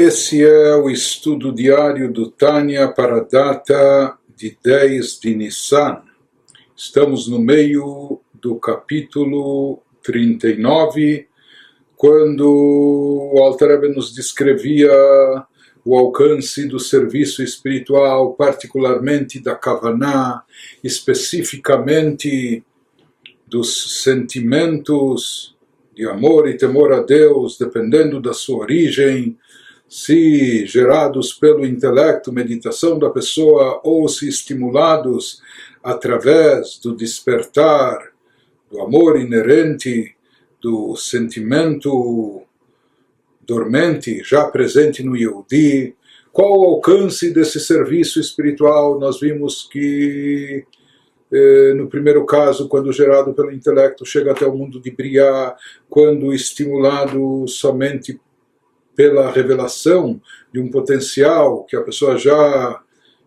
Esse é o estudo diário do Tânia para a data de 10 de Nissan. Estamos no meio do capítulo 39, quando o Alter nos descrevia o alcance do serviço espiritual, particularmente da Kavaná, especificamente dos sentimentos de amor e temor a Deus, dependendo da sua origem, se gerados pelo intelecto, meditação da pessoa, ou se estimulados através do despertar do amor inerente, do sentimento dormente, já presente no Yehudi, qual o alcance desse serviço espiritual? Nós vimos que eh, no primeiro caso, quando gerado pelo intelecto, chega até o mundo de Briá, quando estimulado somente pela revelação de um potencial que a pessoa já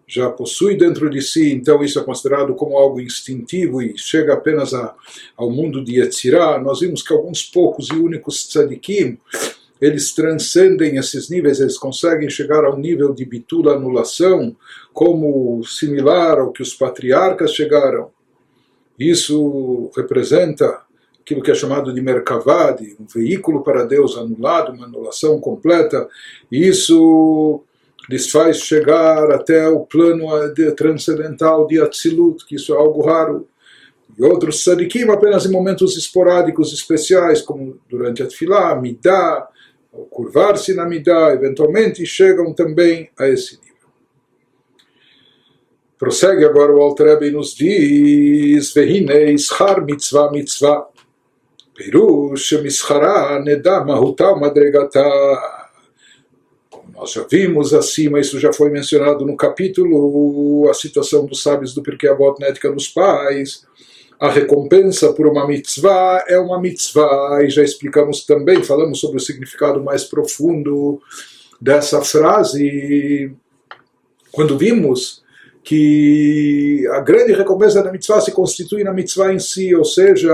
já possui dentro de si, então isso é considerado como algo instintivo e chega apenas a, ao mundo de Yetzirah. Nós vimos que alguns poucos e únicos tzadikim, eles transcendem esses níveis, eles conseguem chegar ao nível de bitula anulação, como similar ao que os patriarcas chegaram. Isso representa aquilo que é chamado de Merkavad, um veículo para Deus anulado, uma anulação completa, e isso lhes faz chegar até o plano transcendental de Atzilut, que isso é algo raro. E outros sadikim apenas em momentos esporádicos especiais, como durante a Tfilá, Midah, curvar-se na Midah, eventualmente chegam também a esse nível. Prossegue agora o Alter e nos diz: Vehine ishar mitzvah mitzvah. פירוש שמסחרה נדע מהותה ומדרגתה. Como nós já vimos acima, isso já foi mencionado no capítulo, a citação dos sábios do Pirkei Avot na Ética dos Pais. A recompensa por uma mitzvah é uma mitzvah, e já explicamos também, falamos sobre o significado mais profundo dessa frase, quando vimos que a grande recompensa da mitzvah se constitui na mitzvah em si, ou seja,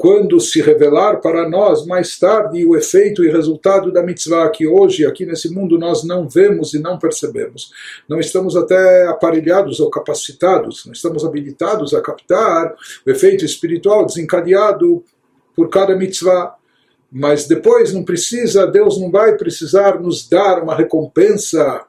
quando se revelar para nós mais tarde o efeito e resultado da mitzvah que hoje aqui nesse mundo nós não vemos e não percebemos. Não estamos até aparelhados ou capacitados, não estamos habilitados a captar o efeito espiritual desencadeado por cada mitzvah. Mas depois não precisa, Deus não vai precisar nos dar uma recompensa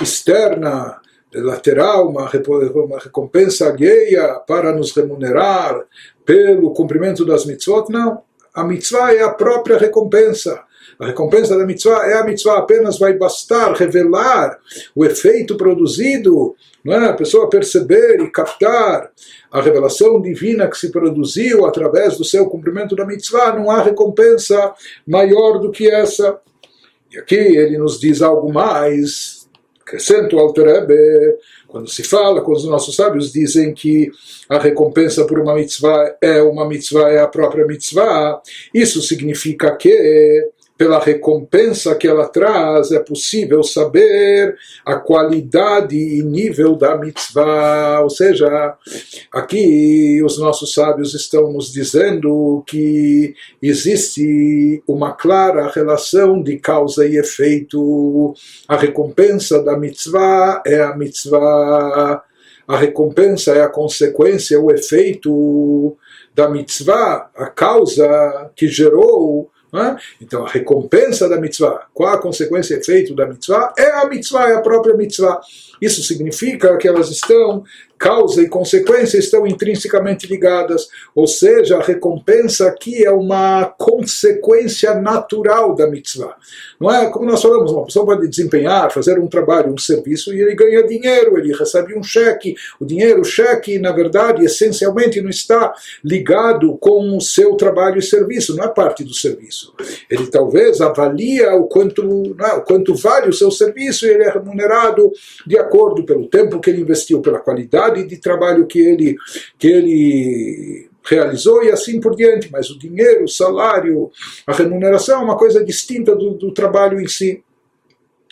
externa lateral, uma, uma recompensa alheia para nos remunerar pelo cumprimento das mitzvot, não. A mitzvah é a própria recompensa. A recompensa da mitzvah é a mitzvah, apenas vai bastar revelar o efeito produzido, não é? a pessoa perceber e captar a revelação divina que se produziu através do seu cumprimento da mitzvah, não há recompensa maior do que essa. E aqui ele nos diz algo mais, Acrescenta o Alter Rebbe, quando se fala, quando os nossos sábios dizem que a recompensa por uma mitzvah é uma mitzvah, é a própria mitzvah, isso significa que pela recompensa que ela traz, é possível saber a qualidade e nível da mitzvah. Ou seja, aqui os nossos sábios estão nos dizendo que existe uma clara relação de causa e efeito. A recompensa da mitzvah é a mitzvah. A recompensa é a consequência, o efeito da mitzvah, a causa que gerou Então, a recompensa da mitzvah, qual a consequência e efeito da mitzvah? É a mitzvah, é a própria mitzvah. Isso significa que elas estão causa e consequência estão intrinsecamente ligadas, ou seja, a recompensa aqui é uma consequência natural da mitzvah. Não é como nós falamos, uma pessoa pode desempenhar, fazer um trabalho, um serviço e ele ganha dinheiro, ele recebe um cheque. O dinheiro, o cheque, na verdade, essencialmente não está ligado com o seu trabalho e serviço, não é parte do serviço. Ele talvez avalia o quanto, é, o quanto vale o seu serviço e ele é remunerado de acordo pelo tempo que ele investiu, pela qualidade qualidade de trabalho que ele, que ele realizou e assim por diante. Mas o dinheiro, o salário, a remuneração é uma coisa distinta do, do trabalho em si.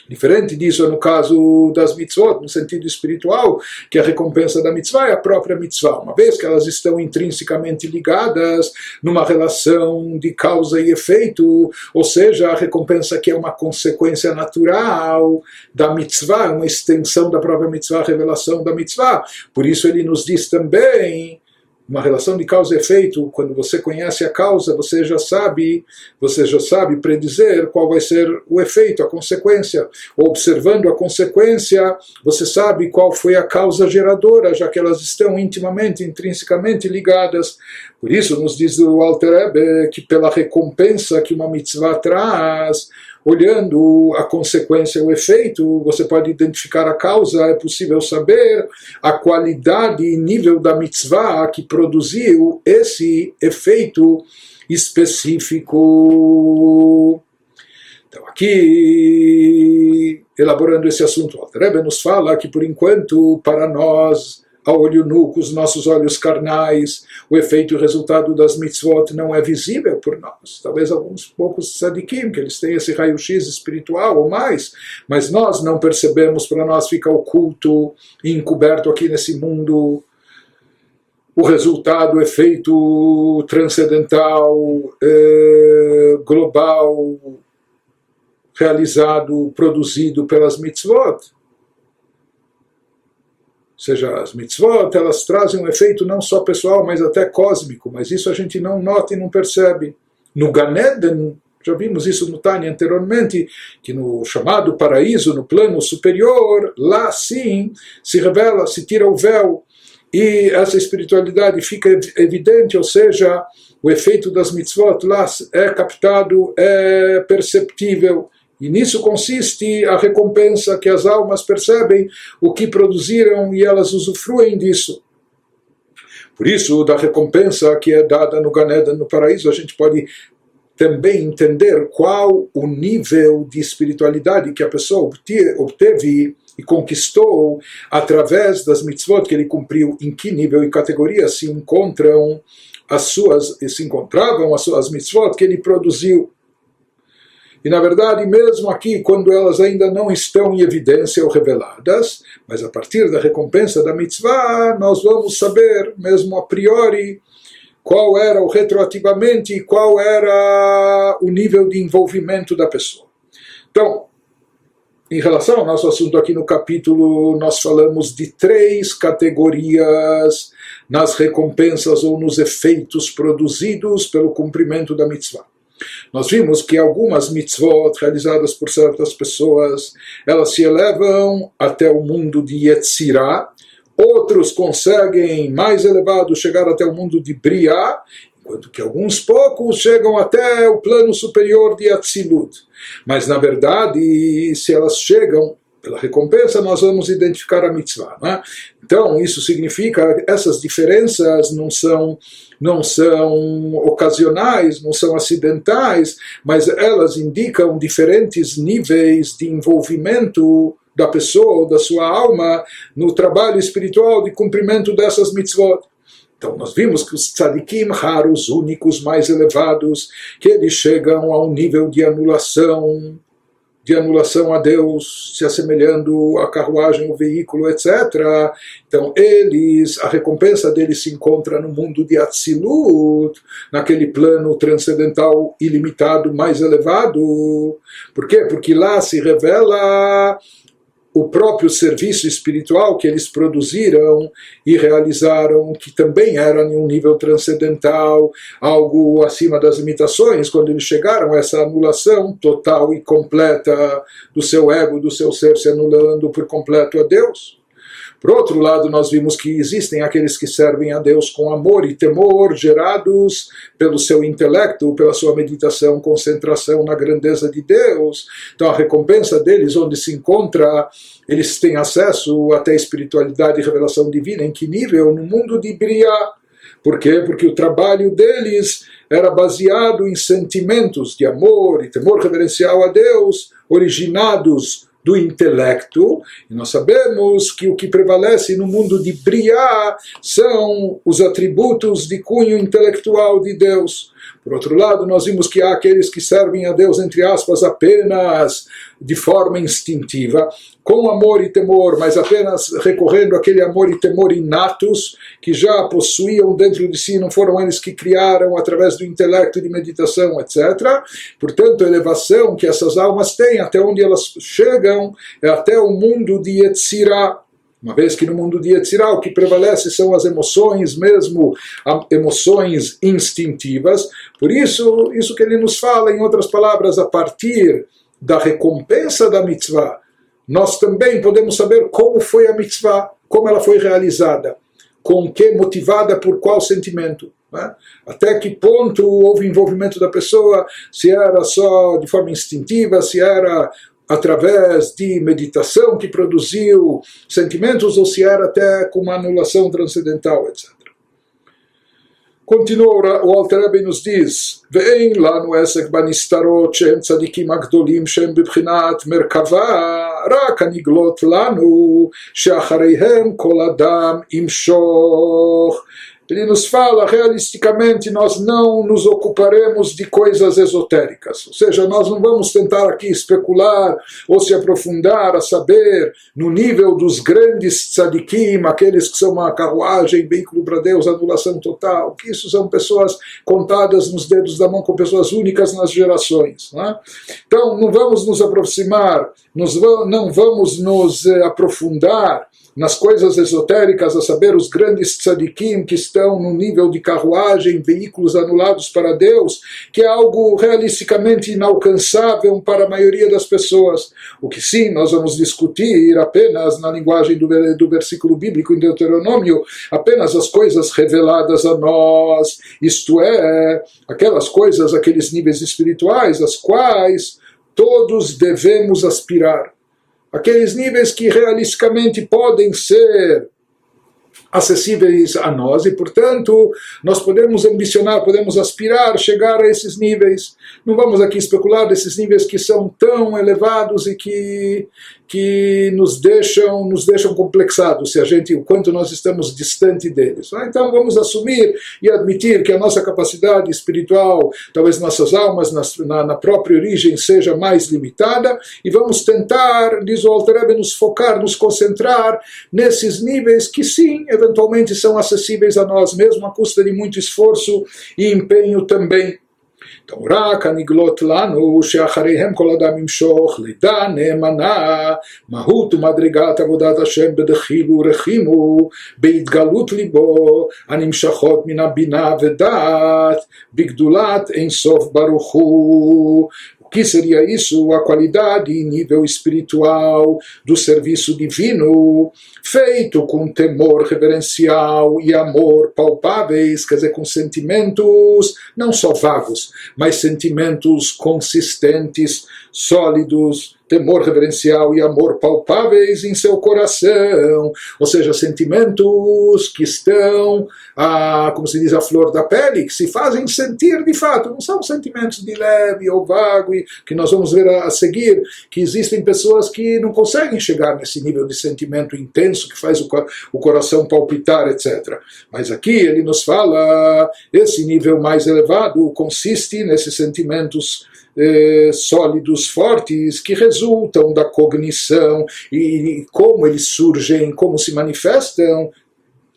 Diferente disso no caso das mitzvot, no sentido espiritual, que a recompensa da mitzvah é a própria mitzvah, uma vez que elas estão intrinsecamente ligadas numa relação de causa e efeito, ou seja, a recompensa que é uma consequência natural da mitzvah, uma extensão da própria mitzvah, a revelação da mitzvah. Por isso ele nos diz também uma relação de causa e efeito, quando você conhece a causa, você já sabe, você já sabe predizer qual vai ser o efeito, a consequência. Observando a consequência, você sabe qual foi a causa geradora, já que elas estão intimamente, intrinsecamente ligadas. Por isso nos diz o Alter Ebe que pela recompensa que uma mitzvah traz, olhando a consequência, o efeito, você pode identificar a causa, é possível saber a qualidade e nível da mitzvah que produziu esse efeito específico. Então, aqui, elaborando esse assunto, o nos fala que, por enquanto, para nós, a olho nu, com os nossos olhos carnais, o efeito e o resultado das mitzvot não é visível por nós. Talvez alguns poucos sadikim, que eles têm esse raio-x espiritual ou mais, mas nós não percebemos, para nós fica oculto e encoberto aqui nesse mundo o resultado, o efeito transcendental, eh, global, realizado, produzido pelas mitzvot seja, as mitzvot, elas trazem um efeito não só pessoal, mas até cósmico, mas isso a gente não nota e não percebe. No Ganeden, já vimos isso no Tânia anteriormente, que no chamado paraíso, no plano superior, lá sim se revela, se tira o véu, e essa espiritualidade fica evidente, ou seja, o efeito das mitzvot lá é captado, é perceptível, e nisso consiste a recompensa que as almas percebem o que produziram e elas usufruem disso. Por isso, da recompensa que é dada no Ganeda, no paraíso, a gente pode também entender qual o nível de espiritualidade que a pessoa obteve e conquistou através das mitzvot que ele cumpriu, em que nível e categoria se encontram as suas, se encontravam as suas mitzvot que ele produziu. E na verdade, mesmo aqui, quando elas ainda não estão em evidência ou reveladas, mas a partir da recompensa da mitzvah, nós vamos saber, mesmo a priori, qual era o retroativamente qual era o nível de envolvimento da pessoa. Então, em relação ao nosso assunto aqui no capítulo, nós falamos de três categorias nas recompensas ou nos efeitos produzidos pelo cumprimento da mitzvah. Nós vimos que algumas mitzvot realizadas por certas pessoas, elas se elevam até o mundo de Yetzirah, outros conseguem, mais elevado, chegar até o mundo de Briah, enquanto que alguns poucos chegam até o plano superior de Atzilut. Mas, na verdade, se elas chegam pela recompensa, nós vamos identificar a mitzvah. É? Então, isso significa que essas diferenças não são, não são ocasionais, não são acidentais, mas elas indicam diferentes níveis de envolvimento da pessoa, da sua alma, no trabalho espiritual de cumprimento dessas mitzvot. Então, nós vimos que os tzadikim raros, únicos, mais elevados, que eles chegam a um nível de anulação de anulação a Deus, se assemelhando à carruagem, o veículo, etc. Então, eles, a recompensa deles se encontra no mundo de Atzilut, naquele plano transcendental ilimitado mais elevado. Por quê? Porque lá se revela o próprio serviço espiritual que eles produziram e realizaram, que também era em um nível transcendental, algo acima das limitações, quando eles chegaram a essa anulação total e completa do seu ego, do seu ser se anulando por completo a Deus. Por outro lado, nós vimos que existem aqueles que servem a Deus com amor e temor, gerados pelo seu intelecto, pela sua meditação, concentração na grandeza de Deus. Então, a recompensa deles, onde se encontra, eles têm acesso até espiritualidade e revelação divina. Em que nível? No mundo de Briah. Por quê? Porque o trabalho deles era baseado em sentimentos de amor e temor reverencial a Deus, originados do intelecto, e nós sabemos que o que prevalece no mundo de Briá são os atributos de cunho intelectual de Deus. Por outro lado, nós vimos que há aqueles que servem a Deus, entre aspas, apenas de forma instintiva, com amor e temor, mas apenas recorrendo àquele amor e temor inatos que já possuíam dentro de si, não foram eles que criaram através do intelecto de meditação, etc. Portanto, a elevação que essas almas têm, até onde elas chegam, é até o mundo de Yetzirah, uma vez que no mundo de Yetzirah o que prevalece são as emoções, mesmo emoções instintivas. Por isso, isso que ele nos fala, em outras palavras, a partir da recompensa da mitzvah, nós também podemos saber como foi a mitzvah, como ela foi realizada, com que, motivada por qual sentimento. Né? Até que ponto houve envolvimento da pessoa, se era só de forma instintiva, se era através de meditação que produziu sentimentos ou se era até com uma anulação transcendental, etc. Continua o Alter Rebbe nos diz, ואין לנו עסק בנסתרות שהם צדיקים הגדולים שהם בבחינת מרכבה, רק הנגלות לנו שאחריהם כל אדם ימשוך ele nos fala realisticamente, nós não nos ocuparemos de coisas esotéricas. Ou seja, nós não vamos tentar aqui especular ou se aprofundar a saber no nível dos grandes tzadikim, aqueles que são uma carruagem, veículo para Deus, anulação total, que isso são pessoas contadas nos dedos da mão, com pessoas únicas nas gerações. Né? Então, não vamos nos aproximar, não vamos nos eh, aprofundar nas coisas esotéricas, a saber, os grandes tzadikim que estão no nível de carruagem, veículos anulados para Deus, que é algo realisticamente inalcançável para a maioria das pessoas. O que sim, nós vamos discutir apenas na linguagem do, do versículo bíblico em Deuteronômio, apenas as coisas reveladas a nós, isto é, aquelas coisas, aqueles níveis espirituais, as quais todos devemos aspirar aqueles níveis que realisticamente podem ser acessíveis a nós e, portanto, nós podemos ambicionar, podemos aspirar, chegar a esses níveis. Não vamos aqui especular desses níveis que são tão elevados e que, que nos deixam nos deixam complexados se a gente o quanto nós estamos distante deles. Ah, então vamos assumir e admitir que a nossa capacidade espiritual talvez nossas almas na, na própria origem seja mais limitada e vamos tentar diz o Alter nos focar nos concentrar nesses níveis que sim eventualmente são acessíveis a nós mesmo a custa de muito esforço e empenho também רק הנגלות לנו שאחריהם כל אדם ימשוך לידה נאמנה מהות ומדרגת עבודת השם בדחילו ורחימו בהתגלות ליבו הנמשכות מן הבינה ודעת בגדולת אין סוף ברוך הוא que seria isso? A qualidade em nível espiritual do serviço divino, feito com temor reverencial e amor palpáveis, quer dizer, com sentimentos não só vagos, mas sentimentos consistentes, sólidos, temor reverencial e amor palpáveis em seu coração, ou seja, sentimentos que estão, a, como se diz, a flor da pele, que se fazem sentir de fato, não são sentimentos de leve ou vago, que nós vamos ver a, a seguir, que existem pessoas que não conseguem chegar nesse nível de sentimento intenso que faz o, o coração palpitar, etc. Mas aqui ele nos fala, esse nível mais elevado consiste nesses sentimentos eh, sólidos, fortes, que resultam da cognição e como eles surgem, como se manifestam,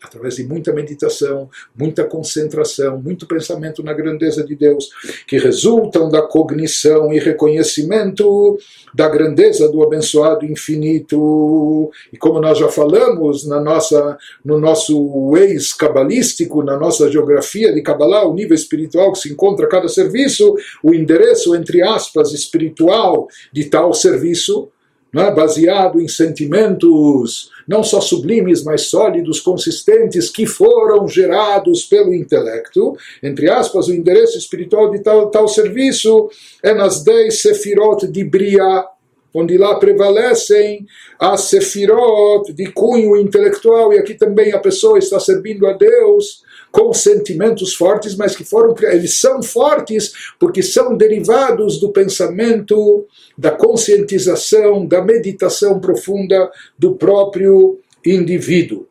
através de muita meditação, muita concentração, muito pensamento na grandeza de Deus, que resultam da cognição e reconhecimento da grandeza do abençoado infinito. E como nós já falamos na nossa, no nosso ex cabalístico, na nossa geografia de Kabbalah, o nível espiritual que se encontra cada serviço, o endereço, entre aspas, espiritual de tal serviço, é? baseado em sentimentos não só sublimes, mas sólidos, consistentes, que foram gerados pelo intelecto. Entre aspas, o endereço espiritual de tal, tal serviço é nas dez sefirot de Bria, onde lá prevalecem as sefirot de cunho intelectual, e aqui também a pessoa está servindo a Deus com sentimentos fortes, mas que foram eles são fortes porque são derivados do pensamento, da conscientização, da meditação profunda do próprio indivíduo.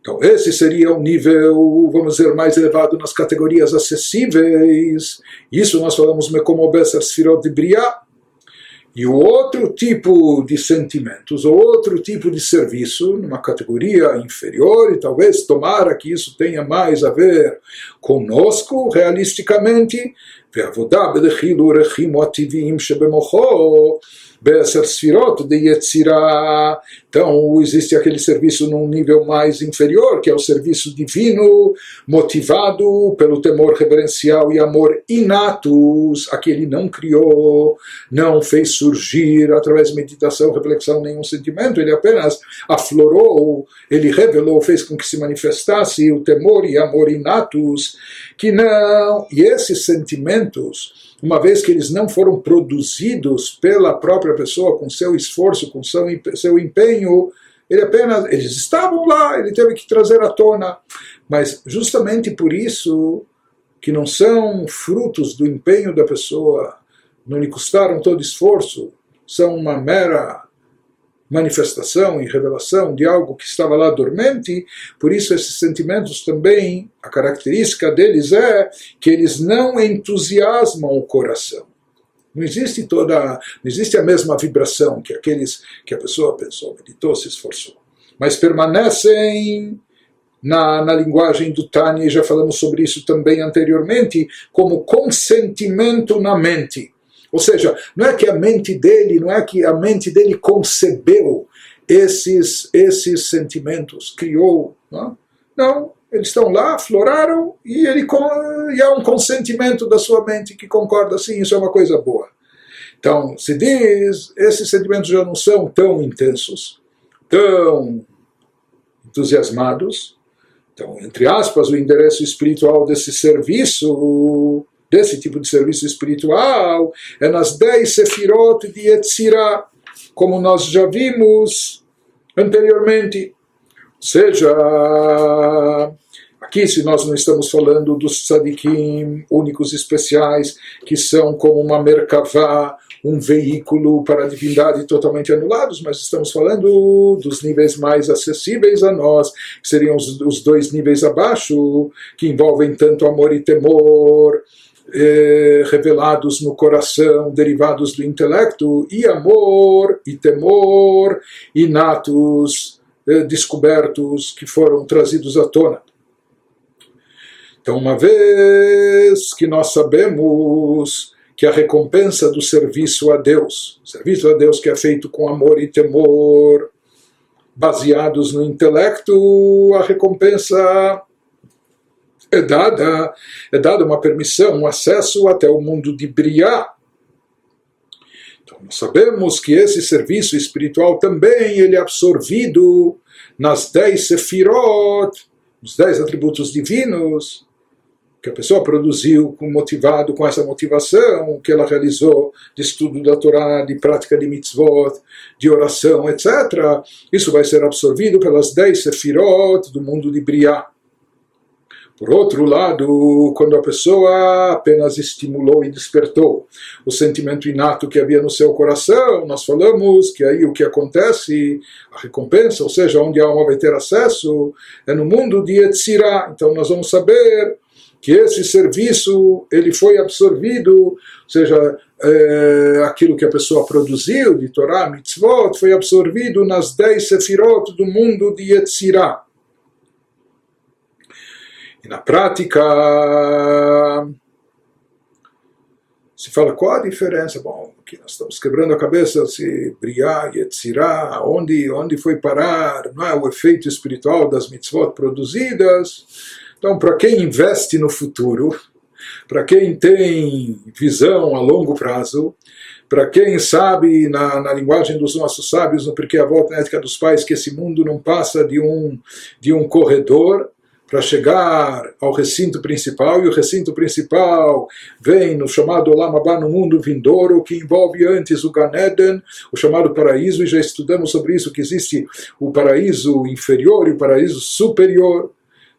Então, esse seria o nível, vamos dizer, mais elevado nas categorias acessíveis. Isso nós falamos como Besser Sfirot de Briah E o outro tipo de sentimentos, ou outro tipo de serviço, numa categoria inferior, e talvez tomara que isso tenha mais a ver conosco, realisticamente, ועבודה בדחילו ורחימו הטבעיים שבמוחו Be'eser Sfirot de Yetzirah. Então, existe aquele serviço num nível mais inferior, que é o serviço divino, motivado pelo temor reverencial e amor inatos, a que ele não criou, não fez surgir através de meditação, reflexão, nenhum sentimento, ele apenas aflorou, ele revelou, fez com que se manifestasse o temor e amor inatos, que não, e esses sentimentos uma vez que eles não foram produzidos pela própria pessoa com seu esforço, com seu, seu empenho, ele apenas eles estavam lá, ele teve que trazer à tona, mas justamente por isso que não são frutos do empenho da pessoa, não lhe custaram todo esforço, são uma mera manifestação e revelação de algo que estava lá dormente, por isso esses sentimentos também, a característica deles é que eles não entusiasmam o coração. Não existe toda, não existe a mesma vibração que aqueles que a pessoa pensou, meditou, se esforçou, mas permanecem na, na linguagem do Tânia, e já falamos sobre isso também anteriormente, como consentimento na mente. Ou seja, não é que a mente dele, não é que a mente dele concebeu esses, esses sentimentos, criou. Não, não eles estão lá, afloraram, e, ele, e há um consentimento da sua mente que concorda, sim, isso é uma coisa boa. Então, se diz, esses sentimentos já não são tão intensos, tão entusiasmados. Então, entre aspas, o endereço espiritual desse serviço desse tipo de serviço espiritual é nas dez sefirot de Yetzirah, como nós já vimos anteriormente. Ou seja, aqui se nós não estamos falando dos tzadikim únicos especiais, que são como uma merkavá, um veículo para a divindade totalmente anulados, mas estamos falando dos níveis mais acessíveis a nós, que seriam os, os dois níveis abaixo, que envolvem tanto amor e temor, eh, revelados no coração, derivados do intelecto, e amor e temor inatos, eh, descobertos, que foram trazidos à tona. Então, uma vez que nós sabemos que a recompensa do serviço a Deus, serviço a Deus que é feito com amor e temor, baseados no intelecto, a recompensa é dada, é dada uma permissão, um acesso até o mundo de Briá. Então nós sabemos que esse serviço espiritual também ele é absorvido nas dez sefirot, os dez atributos divinos, que a pessoa produziu motivado com essa motivação que ela realizou de estudo da Torá, de prática de mitzvot, de oração, etc. Isso vai ser absorvido pelas dez sefirot do mundo de Briá. Por outro lado, quando a pessoa apenas estimulou e despertou o sentimento inato que havia no seu coração, nós falamos que aí o que acontece, a recompensa, ou seja, onde a alma vai ter acesso, é no mundo de Yetzirah. Então nós vamos saber que esse serviço ele foi absorvido, ou seja, é, aquilo que a pessoa produziu de Torá, mitzvot, foi absorvido nas dez sefirot do mundo de Yetzirah. E na prática, se fala qual a diferença? Bom, que nós estamos quebrando a cabeça se Briá, Yetzirá, onde, onde foi parar, não é o efeito espiritual das mitzvot produzidas. Então, para quem investe no futuro, para quem tem visão a longo prazo, para quem sabe, na, na, linguagem dos nossos sábios, no Porque a Volta Ética dos Pais, que esse mundo não passa de um, de um corredor, para chegar ao recinto principal, e o recinto principal vem no chamado Olam no mundo vindouro, que envolve antes o Ganeden, o chamado paraíso, e já estudamos sobre isso, que existe o paraíso inferior e o paraíso superior.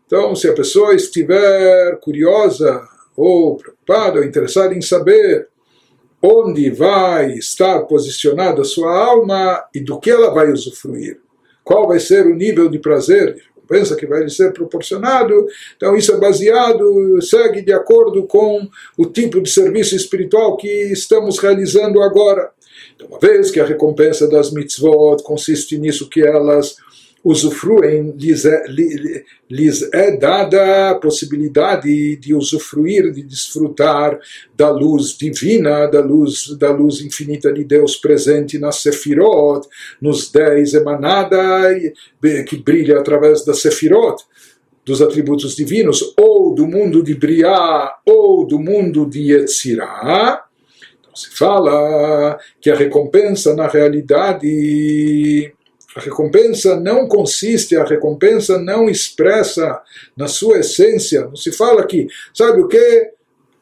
Então, se a pessoa estiver curiosa, ou preocupada, ou interessada em saber onde vai estar posicionada a sua alma e do que ela vai usufruir, qual vai ser o nível de prazer, recompensa que vai lhe ser proporcionado. Então isso é baseado, segue de acordo com o tipo de serviço espiritual que estamos realizando agora. Então, uma vez que a recompensa das mitzvot consiste nisso que elas usufruem, lhes é, lhes é dada a possibilidade de usufruir, de desfrutar da luz divina, da luz, da luz infinita de Deus presente na Sefirot, nos dez emanada que brilha através da Sefirot, dos atributos divinos, ou do mundo de Briá, ou do mundo de Yetzirah. Então se fala que a recompensa na realidade a recompensa não consiste, a recompensa não expressa na sua essência, não se fala aqui, sabe o que?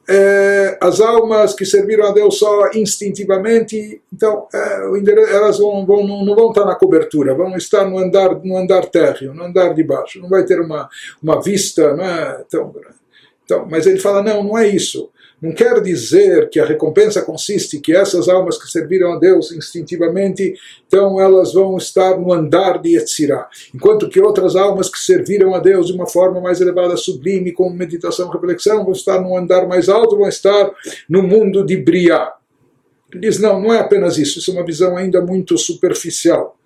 É, as almas que serviram a Deus só instintivamente, então é, elas vão, vão, não, vão estar na cobertura, vão estar no andar, no andar térreo, no andar de baixo, não vai ter uma, uma vista, não é? Então, então, mas ele fala, não, não é isso. Não quer dizer que a recompensa consiste que essas almas que serviram a Deus instintivamente, então elas vão estar no andar de Yetzirah, enquanto que outras almas que serviram a Deus de uma forma mais elevada, sublime, com meditação, reflexão, vão estar no andar mais alto, vão estar no mundo de Briah. Ele diz, não, não é apenas isso, isso é uma visão ainda muito superficial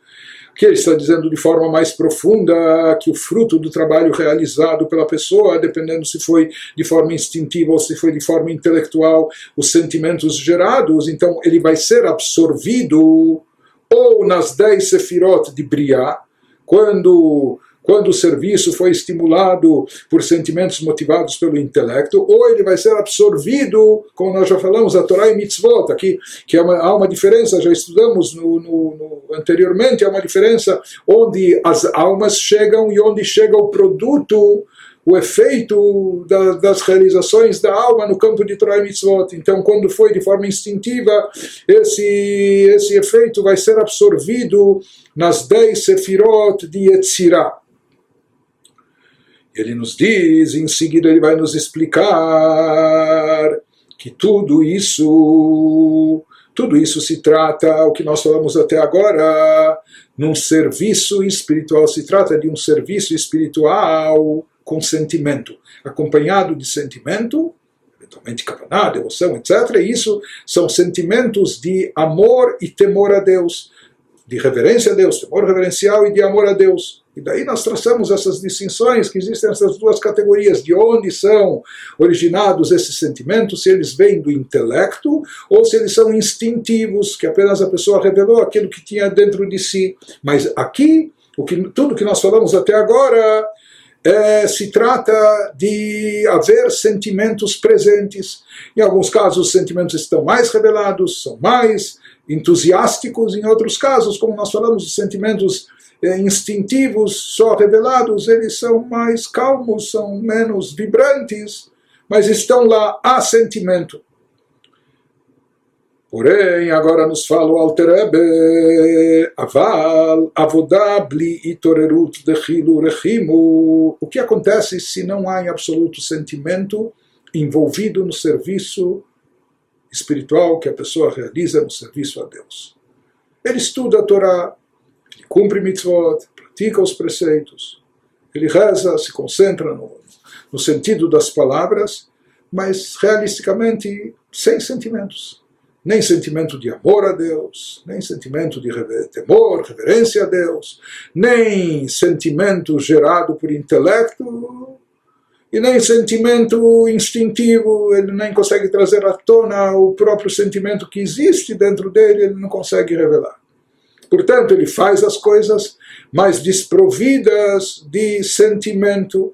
que ele está dizendo de forma mais profunda que o fruto do trabalho realizado pela pessoa, dependendo se foi de forma instintiva ou se foi de forma intelectual, os sentimentos gerados, então ele vai ser absorvido ou nas dez sefirot de Briah, quando quando o serviço foi estimulado por sentimentos motivados pelo intelecto, ou ele vai ser absorvido, como nós já falamos, a Torá e Mitzvot, aqui, que é uma, há uma diferença, já estudamos no, no, no, anteriormente, há uma diferença onde as almas chegam e onde chega o produto o efeito da, das realizações da alma no campo de Torah e Mitzvot. Então, quando foi de forma instintiva, esse, esse efeito vai ser absorvido nas dez sefirot de Yetzirah. Ele nos diz, em seguida ele vai nos explicar que tudo isso, tudo isso se trata, o que nós falamos até agora, num serviço espiritual, se trata de um serviço espiritual com sentimento, acompanhado de sentimento, eventualmente kavaná, devoção, etc. E isso são sentimentos de amor e temor a Deus, de reverência a Deus, temor reverencial e de amor a Deus. E daí nós traçamos essas distinções, que existem essas duas categorias, de onde são originados esses sentimentos, se eles vêm do intelecto ou se eles são instintivos, que apenas a pessoa revelou aquilo que tinha dentro de si. Mas aqui, o que, tudo que nós falamos até agora é, se trata de haver sentimentos presentes. Em alguns casos, os sentimentos estão mais revelados, são mais entusiásticos, em outros casos, como nós falamos, os sentimentos instintivos, só revelados, eles são mais calmos, são menos vibrantes, mas estão lá, há sentimento. Porém, agora nos fala o Alterebe, aval, avodabli itorerut dechilu rechimu. O que acontece se não há em absoluto sentimento envolvido no serviço espiritual que a pessoa realiza no serviço a Deus? Ele estuda a Torá, cumpre mitzvot, pratica os preceitos, ele reza, se concentra no, no sentido das palavras, mas realisticamente sem sentimentos. Nem sentimento de amor a Deus, nem sentimento de temor, reverência a Deus, nem sentimento gerado por intelecto, e nem sentimento instintivo, ele nem consegue trazer à tona o próprio sentimento que existe dentro dele, ele não consegue revelar. Portanto, ele faz as coisas mais desprovidas de sentimento.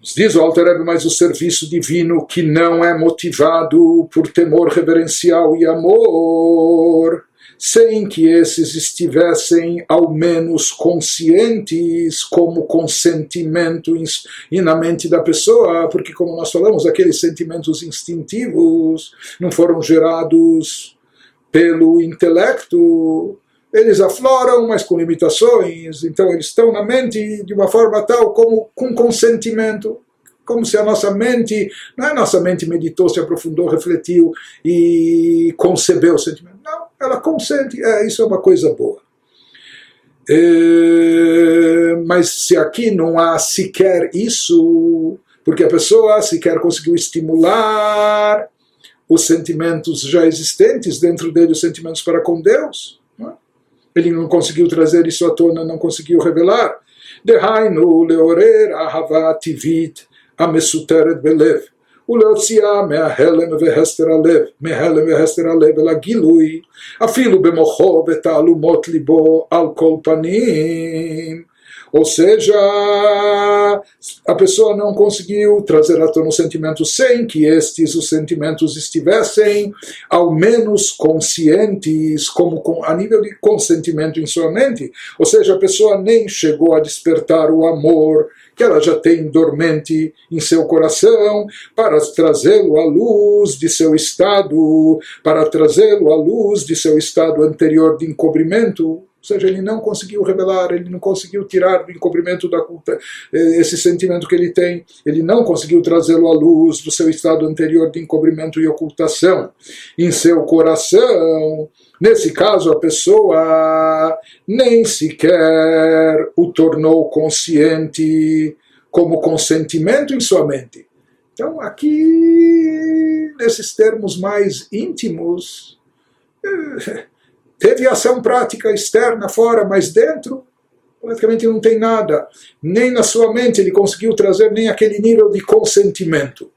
Nos diz o Alter mas o serviço divino que não é motivado por temor reverencial e amor, sem que esses estivessem ao menos conscientes como consentimento e na mente da pessoa, porque como nós falamos, aqueles sentimentos instintivos não foram gerados pelo intelecto, eles afloram, mas com limitações, então eles estão na mente de uma forma tal como com consentimento, como se a nossa mente, não é a nossa mente meditou, se aprofundou, refletiu e concebeu o sentimento. Não, ela consente, é, isso é uma coisa boa. É, mas se aqui não há sequer isso, porque a pessoa sequer conseguiu estimular os sentimentos já existentes dentro dele, os sentimentos para com Deus. Não é? Ele não conseguiu trazer isso à tona, não conseguiu revelar. דהיינו לעורר אהבה טבעית המסותרת בלב ולהוציאה מההלם והסתר הלב, מהלם והסתר הלב אל הגילוי, אפילו במוחו ותעלומות ליבו על כל פנים. Ou seja, a pessoa não conseguiu trazer à tona o sentimento sem que estes os sentimentos estivessem ao menos conscientes, como com, a nível de consentimento em sua mente. Ou seja, a pessoa nem chegou a despertar o amor que ela já tem dormente em seu coração, para trazê-lo à luz de seu estado, para trazê-lo à luz de seu estado anterior de encobrimento, ou seja, ele não conseguiu revelar, ele não conseguiu tirar do encobrimento da culpa eh, esse sentimento que ele tem, ele não conseguiu trazê-lo à luz do seu estado anterior de encobrimento e ocultação em seu coração. Nesse caso, a pessoa nem sequer o tornou consciente como consentimento em sua mente. Então, aqui, nesses termos mais íntimos, eh, Teve ação prática externa, fora, mas dentro praticamente não tem nada. Nem na sua mente ele conseguiu trazer nem aquele nível de consentimento.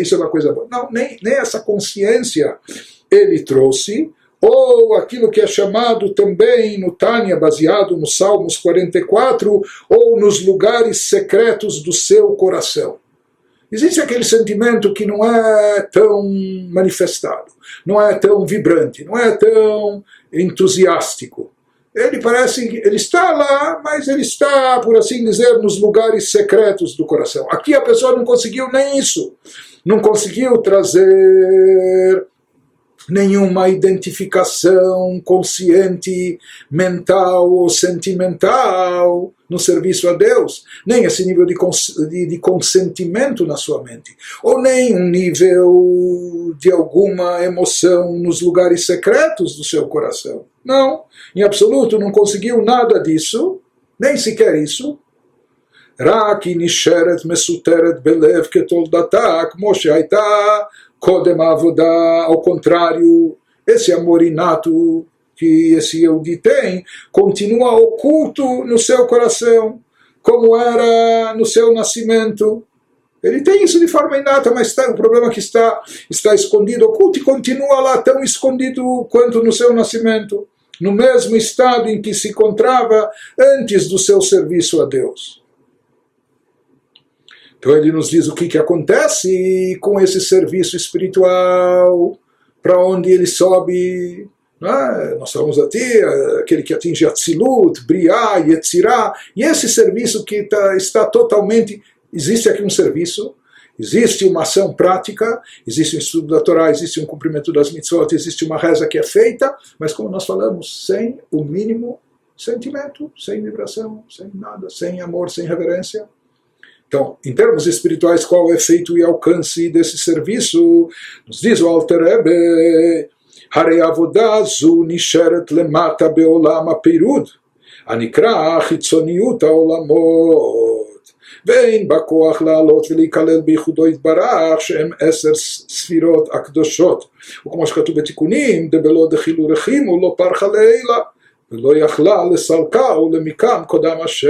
Isso é uma coisa boa. Não, nem, nem essa consciência ele trouxe, ou aquilo que é chamado também no Tânia, baseado nos Salmos 44, ou nos lugares secretos do seu coração. Existe aquele sentimento que não é tão manifestado, não é tão vibrante, não é tão entusiástico. Ele parece que ele está lá, mas ele está, por assim dizer, nos lugares secretos do coração. Aqui a pessoa não conseguiu nem isso. Não conseguiu trazer nenhuma identificação consciente, mental ou sentimental no serviço a Deus, nem esse nível de, cons de, de, consentimento na sua mente, ou nem um nível de alguma emoção nos lugares secretos do seu coração. Não, em absoluto não conseguiu nada disso, nem sequer isso. רק היא נשארת מסותרת בלב כתולדתה, כמו שהייתה Kodemavodá, ao contrário, esse amor inato que esse Yogi tem continua oculto no seu coração, como era no seu nascimento. Ele tem isso de forma inata, mas tá, o problema é que está, está escondido, oculto e continua lá tão escondido quanto no seu nascimento, no mesmo estado em que se encontrava antes do seu serviço a Deus. Então ele nos diz o que, que acontece com esse serviço espiritual, para onde ele sobe é? Nós falamos até aquele que atinge Atzilut, Briá, Yetzirá, e esse serviço que tá, está totalmente. Existe aqui um serviço, existe uma ação prática, existe um estudo da Torá, existe um cumprimento das mitzvot, existe uma reza que é feita, mas como nós falamos, sem o mínimo sentimento, sem vibração, sem nada, sem amor, sem reverência. Então, em termos espirituais, qual é o efeito e alcance desse serviço? Nos diz o Alter Rebbe הרי עבודה זו נשארת למטה בעולם הפירוד, הנקרא חיצוניות העולמות. ואין בה כוח לעלות ולהיכלל בייחודו יתברך שהם עשר ספירות הקדושות. וכמו שכתוב בתיקונים, דבלא דחילו רחימו לא פרחה לעילה, ולא יכלה לסלקה ולמיקם קודם השם.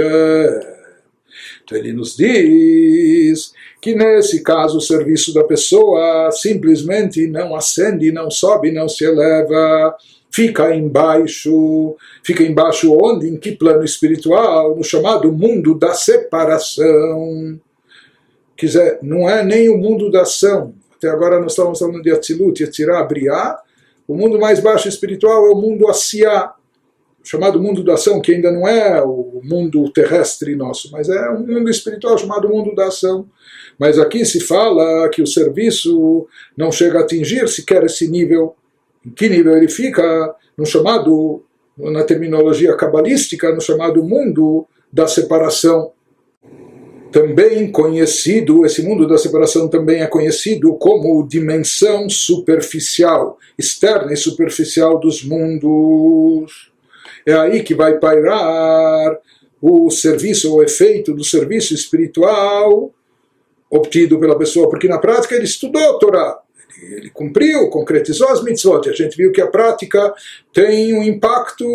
Ele nos diz que nesse caso o serviço da pessoa simplesmente não ascende, não sobe, não se eleva, fica embaixo, fica embaixo onde, em que plano espiritual, no chamado mundo da separação. Quiser, não é nem o mundo da ação. Até agora nós estamos falando de Atzilut, Yetzirah, Briá. O mundo mais baixo espiritual é o mundo Asiá, chamado mundo da ação, que ainda não é o mundo terrestre nosso, mas é um mundo espiritual chamado mundo da ação. Mas aqui se fala que o serviço não chega a atingir sequer esse nível. Em que nível ele fica? No chamado, na terminologia cabalística, no chamado mundo da separação. Também conhecido, esse mundo da separação também é conhecido como dimensão superficial, externa e superficial dos mundos. É aí que vai pairar o serviço, o efeito do serviço espiritual obtido pela pessoa, porque na prática ele estudou a Torá, ele cumpriu, concretizou as mitzvot, a gente viu que a prática tem um impacto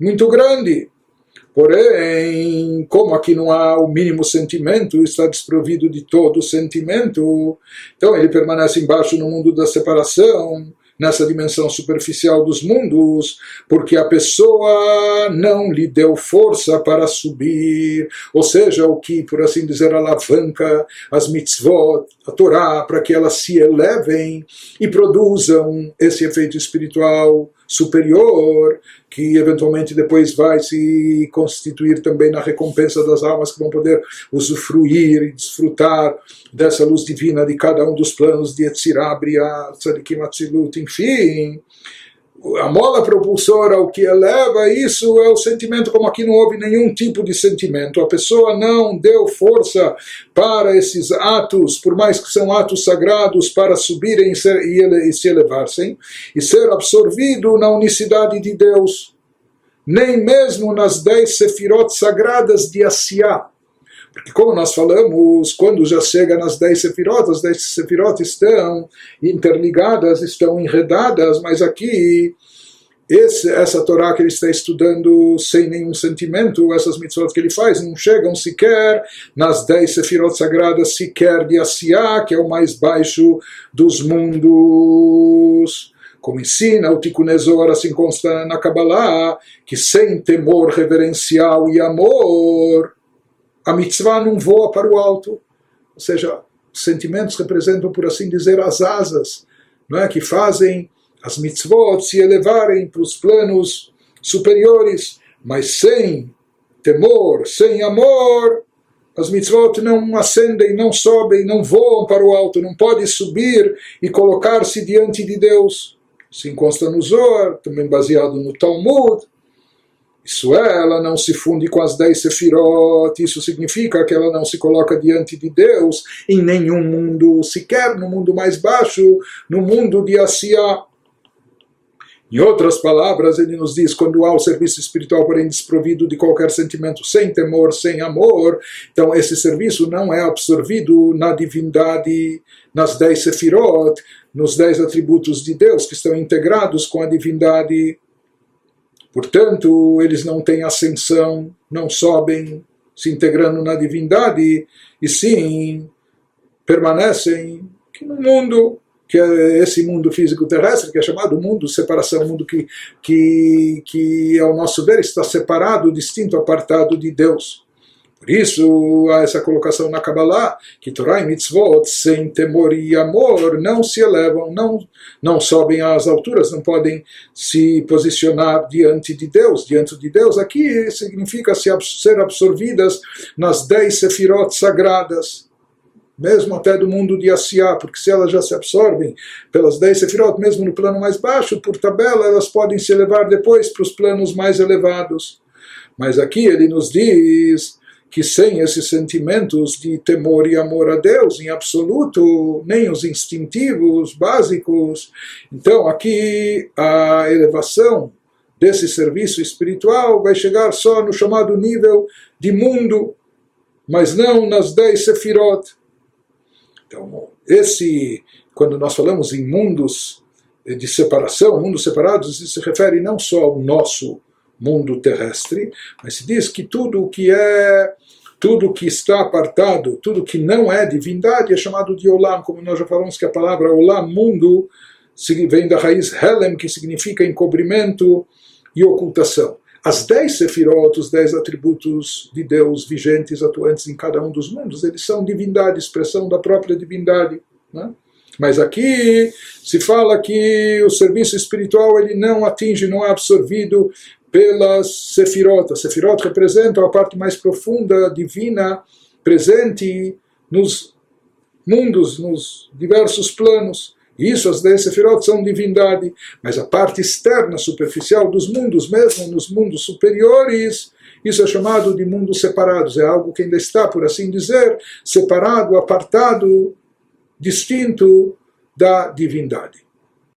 muito grande. Porém, como aqui não há o mínimo sentimento, está desprovido de todo sentimento, então ele permanece embaixo no mundo da separação, nessa dimensão superficial dos mundos, porque a pessoa não lhe deu força para subir, ou seja, o que, por assim dizer, alavanca as mitzvot, a Torá, para que elas se elevem e produzam esse efeito espiritual superior, que eventualmente depois vai se constituir também na recompensa das almas que vão poder usufruir e desfrutar dessa luz divina de cada um dos planos de Etzirah, Briah, Tzadikim, Atzilut, enfim a mola propulsora, o que eleva isso é o sentimento, como aqui não houve nenhum tipo de sentimento. A pessoa não deu força para esses atos, por mais que são atos sagrados, para subirem e se elevassem, e ser absorvido na unicidade de Deus. Nem mesmo nas dez sefirot sagradas de Asiá, porque como nós falamos, quando já chega nas dez sefirot, as dez sefirot estão interligadas, estão enredadas, mas aqui esse, essa Torá que ele está estudando sem nenhum sentimento, essas mitzvot que ele faz, não chegam sequer nas dez sefirot sagradas, sequer de Asiá, que é o mais baixo dos mundos. Como ensina o Tikkun assim consta na Kabbalah, que sem temor reverencial e amor, a mitzvah não voa para o alto. Ou seja, os sentimentos representam, por assim dizer, as asas não é? que fazem as mitzvot se elevarem para os planos superiores, mas sem temor, sem amor, as mitzvot não ascendem, não sobem, não voam para o alto, não pode subir e colocar-se diante de Deus. Se consta no Zohar, também baseado no Talmud, isso é, ela não se funde com as dez sefirot, isso significa que ela não se coloca diante de Deus em nenhum mundo, sequer no mundo mais baixo, no mundo de Asiá. Em outras palavras, ele nos diz: quando há o serviço espiritual, porém desprovido de qualquer sentimento, sem temor, sem amor, então esse serviço não é absorvido na divindade, nas dez sefirot, nos dez atributos de Deus que estão integrados com a divindade. Portanto, eles não têm ascensão, não sobem se integrando na divindade, e sim permanecem no mundo, que é esse mundo físico terrestre, que é chamado mundo separação, mundo que, que, que, ao nosso ver, está separado, distinto, apartado de Deus. Por isso, há essa colocação na Kabbalah, que Torah e Mitzvot, sem temor e amor, não se elevam, não, não sobem às alturas, não podem se posicionar diante de Deus. Diante de Deus, aqui significa ser absorvidas nas dez sefirot sagradas, mesmo até do mundo de Asiá, porque se elas já se absorvem pelas dez sefirot, mesmo no plano mais baixo, por tabela, elas podem se elevar depois para os planos mais elevados. Mas aqui ele nos diz que sem esses sentimentos de temor e amor a Deus em absoluto, nem os instintivos básicos. Então, aqui a elevação desse serviço espiritual vai chegar só no chamado nível de mundo, mas não nas dez sefirot. Então, esse, quando nós falamos em mundos de separação, mundos separados, isso se refere não só ao nosso mundo terrestre, mas se diz que tudo o que é tudo que está apartado, tudo que não é divindade é chamado de Olam, como nós já falamos que a palavra Olam, mundo, vem da raiz Helem, que significa encobrimento e ocultação. As dez sefirot, os dez atributos de Deus vigentes, atuantes em cada um dos mundos, eles são divindade, expressão da própria divindade. Né? Mas aqui se fala que o serviço espiritual ele não atinge, não é absorvido pelas sefirot. As sefirot representam a parte mais profunda, divina, presente nos mundos, nos diversos planos. Isso, as dez sefirot são divindade, mas a parte externa, superficial dos mundos, mesmo nos mundos superiores, isso é chamado de mundos separados. É algo que ainda está, por assim dizer, separado, apartado, distinto da divindade.